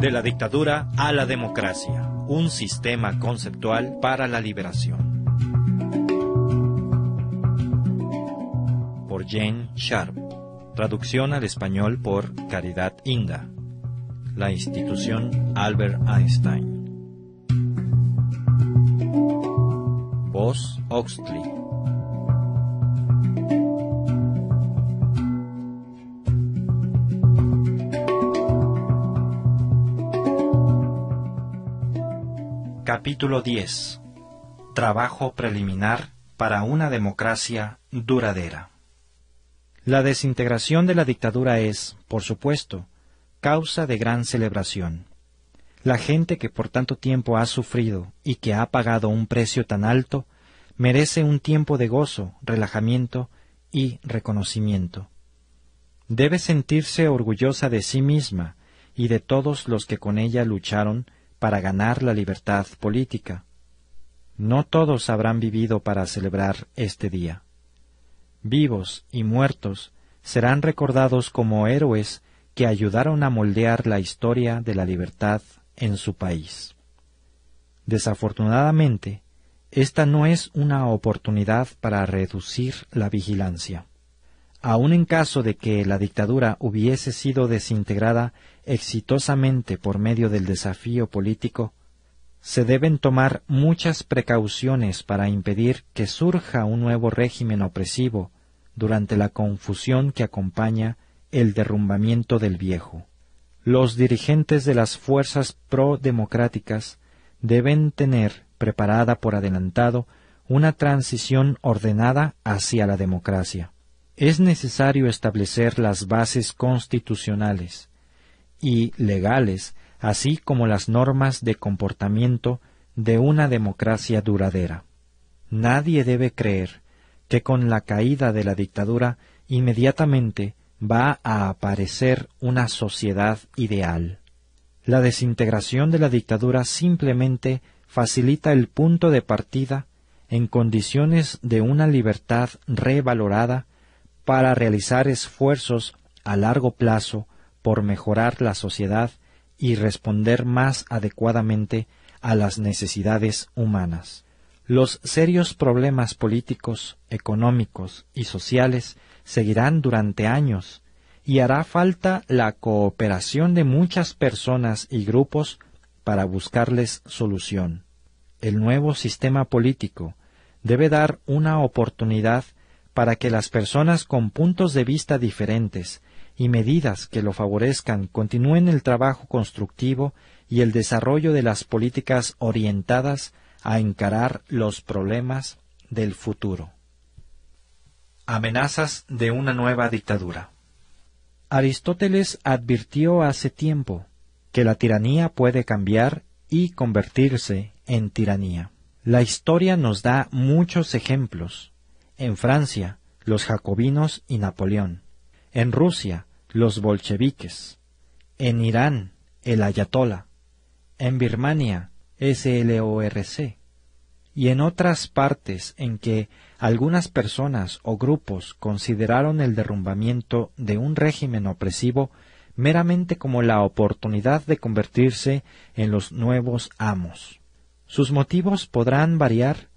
De la dictadura a la democracia, un sistema conceptual para la liberación. Por Jane Sharp. Traducción al español por Caridad Inda. La institución Albert Einstein. Voz Oxley. Capítulo 10. Trabajo preliminar para una democracia duradera. La desintegración de la dictadura es, por supuesto, causa de gran celebración. La gente que por tanto tiempo ha sufrido y que ha pagado un precio tan alto, merece un tiempo de gozo, relajamiento y reconocimiento. Debe sentirse orgullosa de sí misma y de todos los que con ella lucharon para ganar la libertad política. No todos habrán vivido para celebrar este día. Vivos y muertos serán recordados como héroes que ayudaron a moldear la historia de la libertad en su país. Desafortunadamente, esta no es una oportunidad para reducir la vigilancia. Aun en caso de que la dictadura hubiese sido desintegrada exitosamente por medio del desafío político, se deben tomar muchas precauciones para impedir que surja un nuevo régimen opresivo durante la confusión que acompaña el derrumbamiento del viejo. Los dirigentes de las fuerzas pro-democráticas deben tener preparada por adelantado una transición ordenada hacia la democracia. Es necesario establecer las bases constitucionales, y legales, así como las normas de comportamiento de una democracia duradera. Nadie debe creer que con la caída de la dictadura inmediatamente va a aparecer una sociedad ideal. La desintegración de la dictadura simplemente facilita el punto de partida en condiciones de una libertad revalorada para realizar esfuerzos a largo plazo por mejorar la sociedad y responder más adecuadamente a las necesidades humanas. Los serios problemas políticos, económicos y sociales seguirán durante años y hará falta la cooperación de muchas personas y grupos para buscarles solución. El nuevo sistema político debe dar una oportunidad para que las personas con puntos de vista diferentes y medidas que lo favorezcan continúen el trabajo constructivo y el desarrollo de las políticas orientadas a encarar los problemas del futuro. Amenazas de una nueva dictadura. Aristóteles advirtió hace tiempo que la tiranía puede cambiar y convertirse en tiranía. La historia nos da muchos ejemplos. En Francia, los jacobinos y Napoleón. En Rusia los bolcheviques, en Irán el ayatola, en Birmania SLORC, y en otras partes en que algunas personas o grupos consideraron el derrumbamiento de un régimen opresivo meramente como la oportunidad de convertirse en los nuevos amos. Sus motivos podrán variar,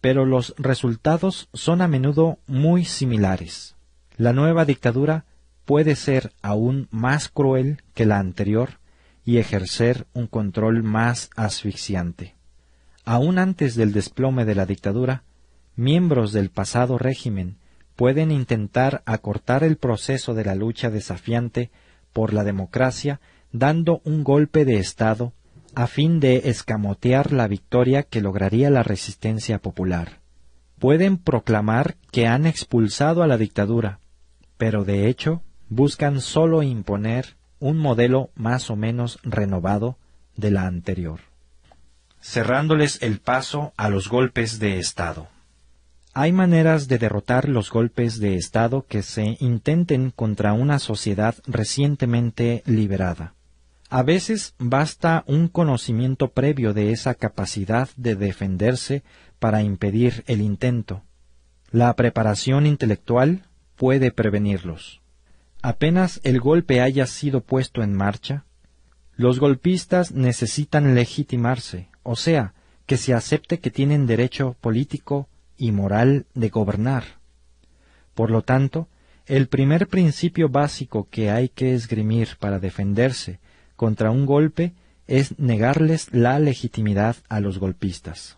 pero los resultados son a menudo muy similares. La nueva dictadura puede ser aún más cruel que la anterior y ejercer un control más asfixiante. Aún antes del desplome de la dictadura, miembros del pasado régimen pueden intentar acortar el proceso de la lucha desafiante por la democracia dando un golpe de Estado a fin de escamotear la victoria que lograría la resistencia popular. Pueden proclamar que han expulsado a la dictadura, pero de hecho buscan sólo imponer un modelo más o menos renovado de la anterior, cerrándoles el paso a los golpes de Estado. Hay maneras de derrotar los golpes de Estado que se intenten contra una sociedad recientemente liberada. A veces basta un conocimiento previo de esa capacidad de defenderse para impedir el intento. La preparación intelectual puede prevenirlos. Apenas el golpe haya sido puesto en marcha, Los golpistas necesitan legitimarse, o sea, que se acepte que tienen derecho político y moral de gobernar. Por lo tanto, el primer principio básico que hay que esgrimir para defenderse contra un golpe es negarles la legitimidad a los golpistas.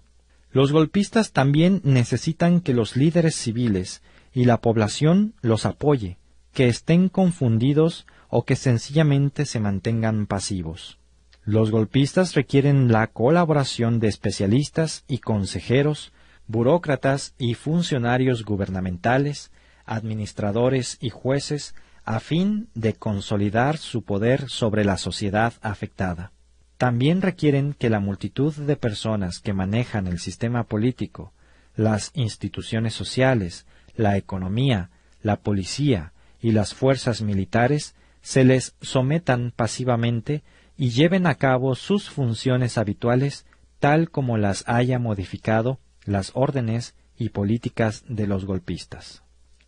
Los golpistas también necesitan que los líderes civiles y la población los apoye, que estén confundidos o que sencillamente se mantengan pasivos. Los golpistas requieren la colaboración de especialistas y consejeros, burócratas y funcionarios gubernamentales, administradores y jueces, a fin de consolidar su poder sobre la sociedad afectada. También requieren que la multitud de personas que manejan el sistema político, las instituciones sociales, la economía, la policía y las fuerzas militares se les sometan pasivamente y lleven a cabo sus funciones habituales tal como las haya modificado las órdenes y políticas de los golpistas.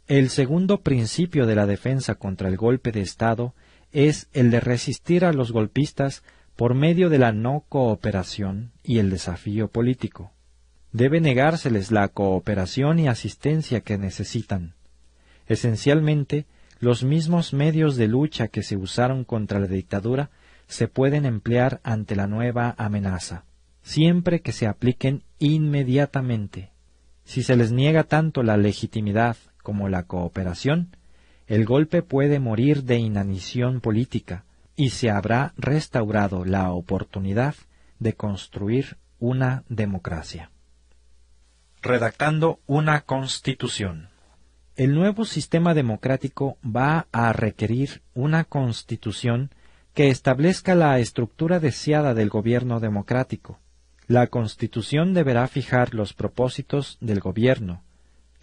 El segundo principio de la defensa contra el golpe de Estado es el de resistir a los golpistas por medio de la no cooperación y el desafío político. Debe negárseles la cooperación y asistencia que necesitan. Esencialmente, los mismos medios de lucha que se usaron contra la dictadura se pueden emplear ante la nueva amenaza, siempre que se apliquen inmediatamente. Si se les niega tanto la legitimidad como la cooperación, el golpe puede morir de inanición política y se habrá restaurado la oportunidad de construir una democracia. Redactando una constitución. El nuevo sistema democrático va a requerir una constitución que establezca la estructura deseada del gobierno democrático. La constitución deberá fijar los propósitos del gobierno,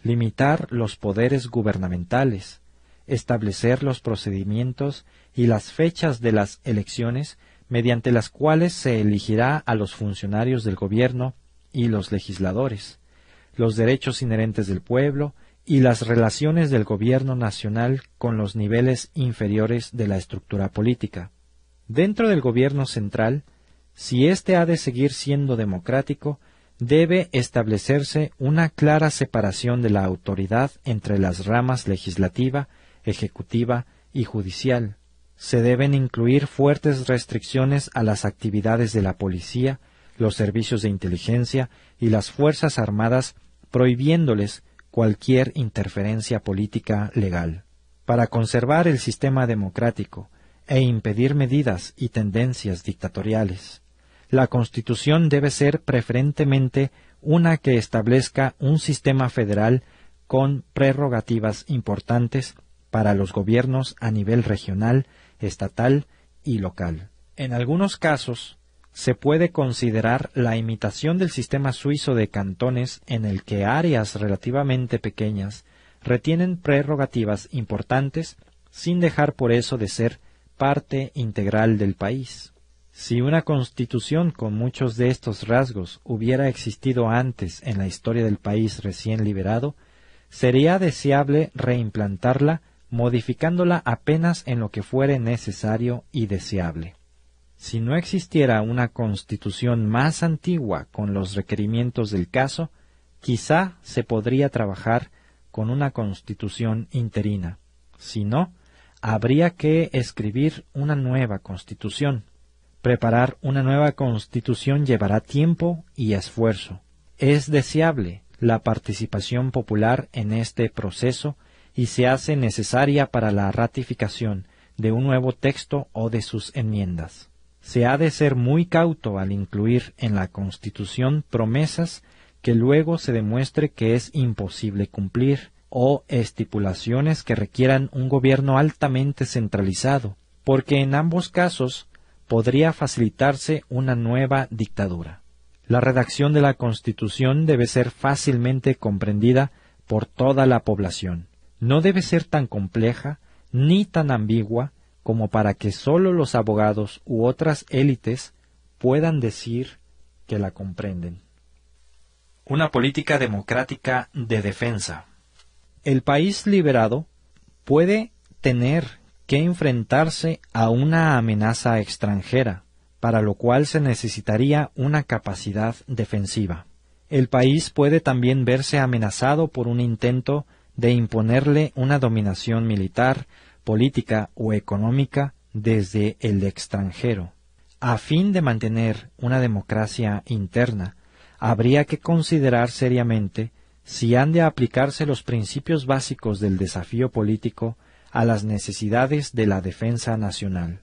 limitar los poderes gubernamentales, establecer los procedimientos y las fechas de las elecciones mediante las cuales se elegirá a los funcionarios del gobierno y los legisladores, los derechos inherentes del pueblo y las relaciones del gobierno nacional con los niveles inferiores de la estructura política. Dentro del gobierno central, si éste ha de seguir siendo democrático, debe establecerse una clara separación de la autoridad entre las ramas legislativa, ejecutiva y judicial. Se deben incluir fuertes restricciones a las actividades de la policía, los servicios de inteligencia y las Fuerzas Armadas, prohibiéndoles cualquier interferencia política legal. Para conservar el sistema democrático e impedir medidas y tendencias dictatoriales, la Constitución debe ser preferentemente una que establezca un sistema federal con prerrogativas importantes para los gobiernos a nivel regional, estatal y local. En algunos casos, se puede considerar la imitación del sistema suizo de cantones en el que áreas relativamente pequeñas retienen prerrogativas importantes sin dejar por eso de ser parte integral del país. Si una constitución con muchos de estos rasgos hubiera existido antes en la historia del país recién liberado, sería deseable reimplantarla modificándola apenas en lo que fuere necesario y deseable. Si no existiera una constitución más antigua con los requerimientos del caso, quizá se podría trabajar con una constitución interina. Si no, habría que escribir una nueva constitución. Preparar una nueva constitución llevará tiempo y esfuerzo. Es deseable la participación popular en este proceso y se hace necesaria para la ratificación de un nuevo texto o de sus enmiendas se ha de ser muy cauto al incluir en la Constitución promesas que luego se demuestre que es imposible cumplir, o estipulaciones que requieran un gobierno altamente centralizado, porque en ambos casos podría facilitarse una nueva dictadura. La redacción de la Constitución debe ser fácilmente comprendida por toda la población. No debe ser tan compleja ni tan ambigua como para que sólo los abogados u otras élites puedan decir que la comprenden. Una política democrática de defensa. El país liberado puede tener que enfrentarse a una amenaza extranjera, para lo cual se necesitaría una capacidad defensiva. El país puede también verse amenazado por un intento de imponerle una dominación militar, política o económica desde el extranjero. A fin de mantener una democracia interna, habría que considerar seriamente si han de aplicarse los principios básicos del desafío político a las necesidades de la defensa nacional.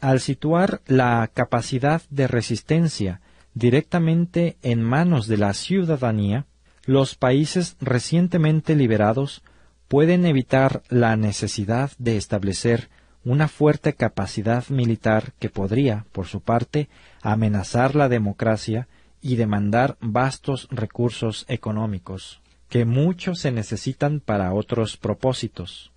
Al situar la capacidad de resistencia directamente en manos de la ciudadanía, los países recientemente liberados pueden evitar la necesidad de establecer una fuerte capacidad militar que podría, por su parte, amenazar la democracia y demandar vastos recursos económicos, que muchos se necesitan para otros propósitos.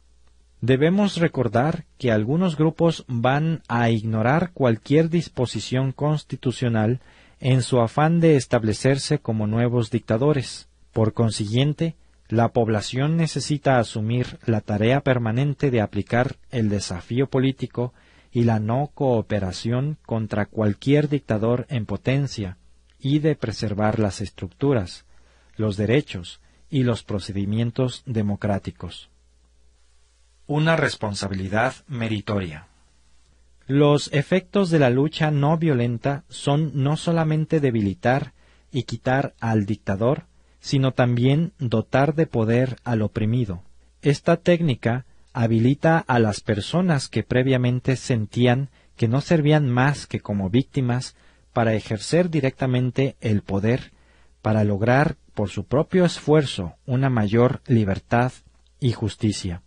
Debemos recordar que algunos grupos van a ignorar cualquier disposición constitucional en su afán de establecerse como nuevos dictadores. Por consiguiente, la población necesita asumir la tarea permanente de aplicar el desafío político y la no cooperación contra cualquier dictador en potencia y de preservar las estructuras, los derechos y los procedimientos democráticos. Una responsabilidad meritoria. Los efectos de la lucha no violenta son no solamente debilitar y quitar al dictador, sino también dotar de poder al oprimido. Esta técnica habilita a las personas que previamente sentían que no servían más que como víctimas para ejercer directamente el poder, para lograr por su propio esfuerzo una mayor libertad y justicia.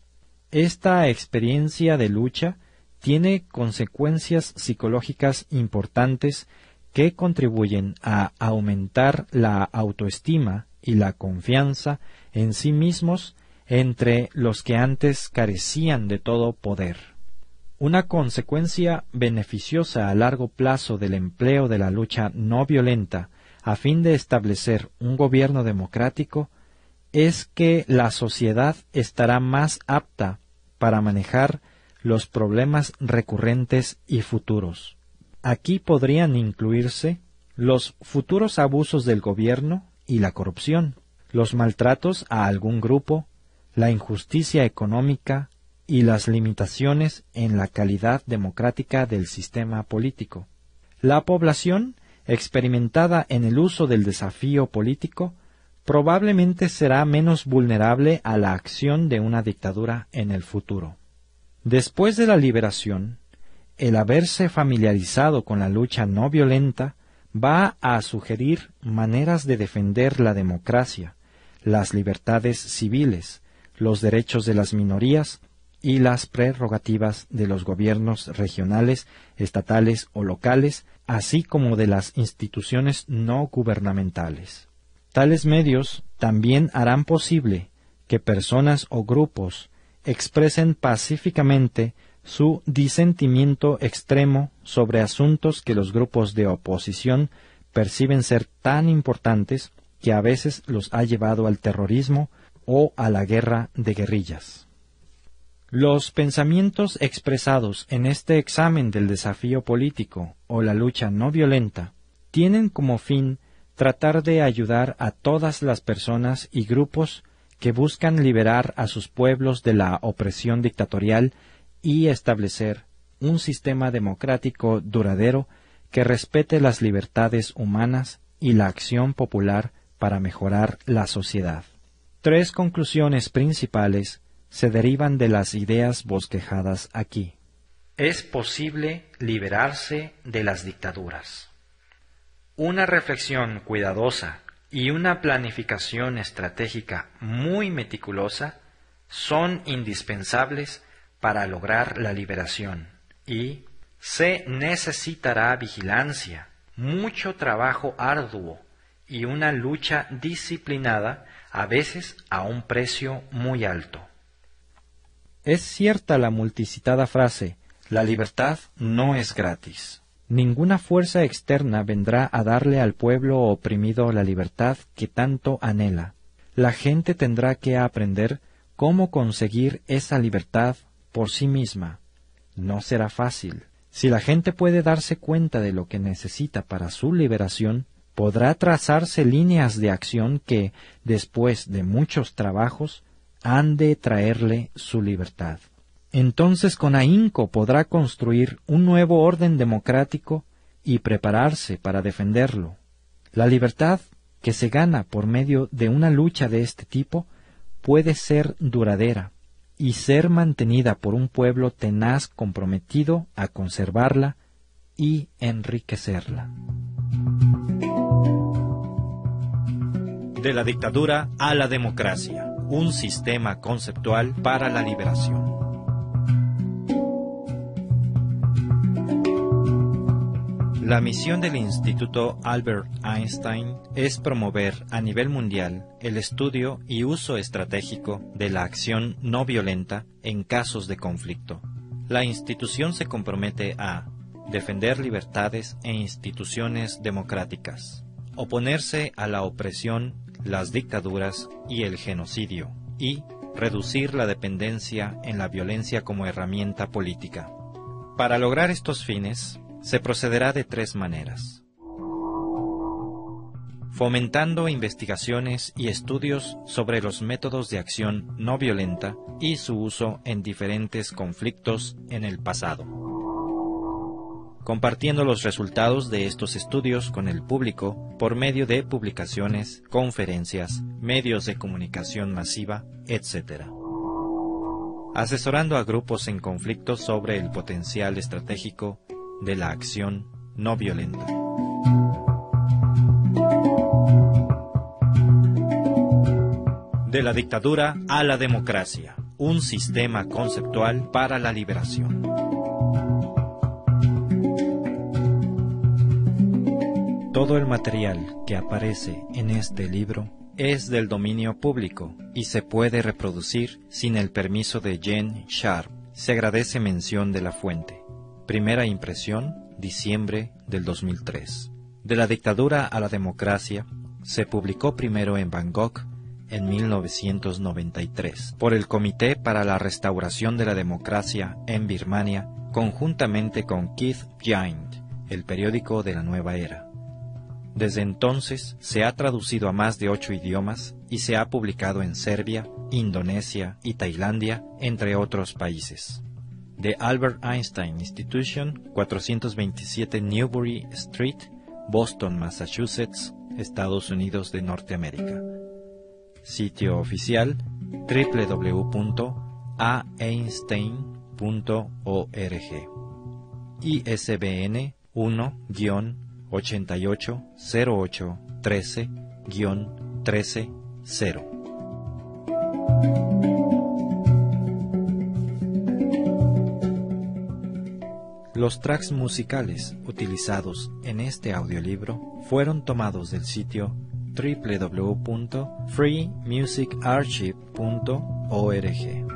Esta experiencia de lucha tiene consecuencias psicológicas importantes que contribuyen a aumentar la autoestima y la confianza en sí mismos entre los que antes carecían de todo poder. Una consecuencia beneficiosa a largo plazo del empleo de la lucha no violenta a fin de establecer un gobierno democrático es que la sociedad estará más apta para manejar los problemas recurrentes y futuros. Aquí podrían incluirse los futuros abusos del gobierno y la corrupción, los maltratos a algún grupo, la injusticia económica y las limitaciones en la calidad democrática del sistema político. La población, experimentada en el uso del desafío político, probablemente será menos vulnerable a la acción de una dictadura en el futuro. Después de la liberación, el haberse familiarizado con la lucha no violenta va a sugerir maneras de defender la democracia, las libertades civiles, los derechos de las minorías y las prerrogativas de los gobiernos regionales, estatales o locales, así como de las instituciones no gubernamentales. Tales medios también harán posible que personas o grupos expresen pacíficamente su disentimiento extremo sobre asuntos que los grupos de oposición perciben ser tan importantes que a veces los ha llevado al terrorismo o a la guerra de guerrillas. Los pensamientos expresados en este examen del desafío político o la lucha no violenta tienen como fin tratar de ayudar a todas las personas y grupos que buscan liberar a sus pueblos de la opresión dictatorial y establecer un sistema democrático duradero que respete las libertades humanas y la acción popular para mejorar la sociedad. Tres conclusiones principales se derivan de las ideas bosquejadas aquí. Es posible liberarse de las dictaduras. Una reflexión cuidadosa y una planificación estratégica muy meticulosa son indispensables para lograr la liberación y se necesitará vigilancia, mucho trabajo arduo y una lucha disciplinada, a veces a un precio muy alto. Es cierta la multicitada frase, la libertad no es gratis. Ninguna fuerza externa vendrá a darle al pueblo oprimido la libertad que tanto anhela. La gente tendrá que aprender cómo conseguir esa libertad por sí misma. No será fácil, Si la gente puede darse cuenta de lo que necesita para su liberación, podrá trazarse líneas de acción que, después de muchos trabajos, han de traerle su libertad. Entonces con ahínco podrá construir un nuevo orden democrático y prepararse para defenderlo. La libertad que se gana por medio de una lucha de este tipo puede ser duradera y ser mantenida por un pueblo tenaz comprometido a conservarla y enriquecerla. De la dictadura a la democracia, un sistema conceptual para la liberación. La misión del Instituto Albert Einstein es promover a nivel mundial el estudio y uso estratégico de la acción no violenta en casos de conflicto. La institución se compromete a defender libertades e instituciones democráticas, oponerse a la opresión, las dictaduras y el genocidio, y reducir la dependencia en la violencia como herramienta política. Para lograr estos fines, se procederá de tres maneras. Fomentando investigaciones y estudios sobre los métodos de acción no violenta y su uso en diferentes conflictos en el pasado. Compartiendo los resultados de estos estudios con el público por medio de publicaciones, conferencias, medios de comunicación masiva, etc asesorando a grupos en conflictos sobre el potencial estratégico de la acción no violenta. De la dictadura a la democracia, un sistema conceptual para la liberación. Todo el material que aparece en este libro es del dominio público y se puede reproducir sin el permiso de Jen Sharp. Se agradece mención de la fuente. Primera impresión, diciembre del 2003. De la dictadura a la democracia, se publicó primero en Bangkok en 1993 por el Comité para la Restauración de la Democracia en Birmania, conjuntamente con Keith Giant, el periódico de la nueva era. Desde entonces se ha traducido a más de ocho idiomas y se ha publicado en Serbia, Indonesia y Tailandia, entre otros países de Albert Einstein Institution, 427 Newbury Street, Boston, Massachusetts, Estados Unidos de Norteamérica. Sitio oficial www.aeinstein.org. ISBN 1-880813-130. Los tracks musicales utilizados en este audiolibro fueron tomados del sitio www.freemusicarchive.org.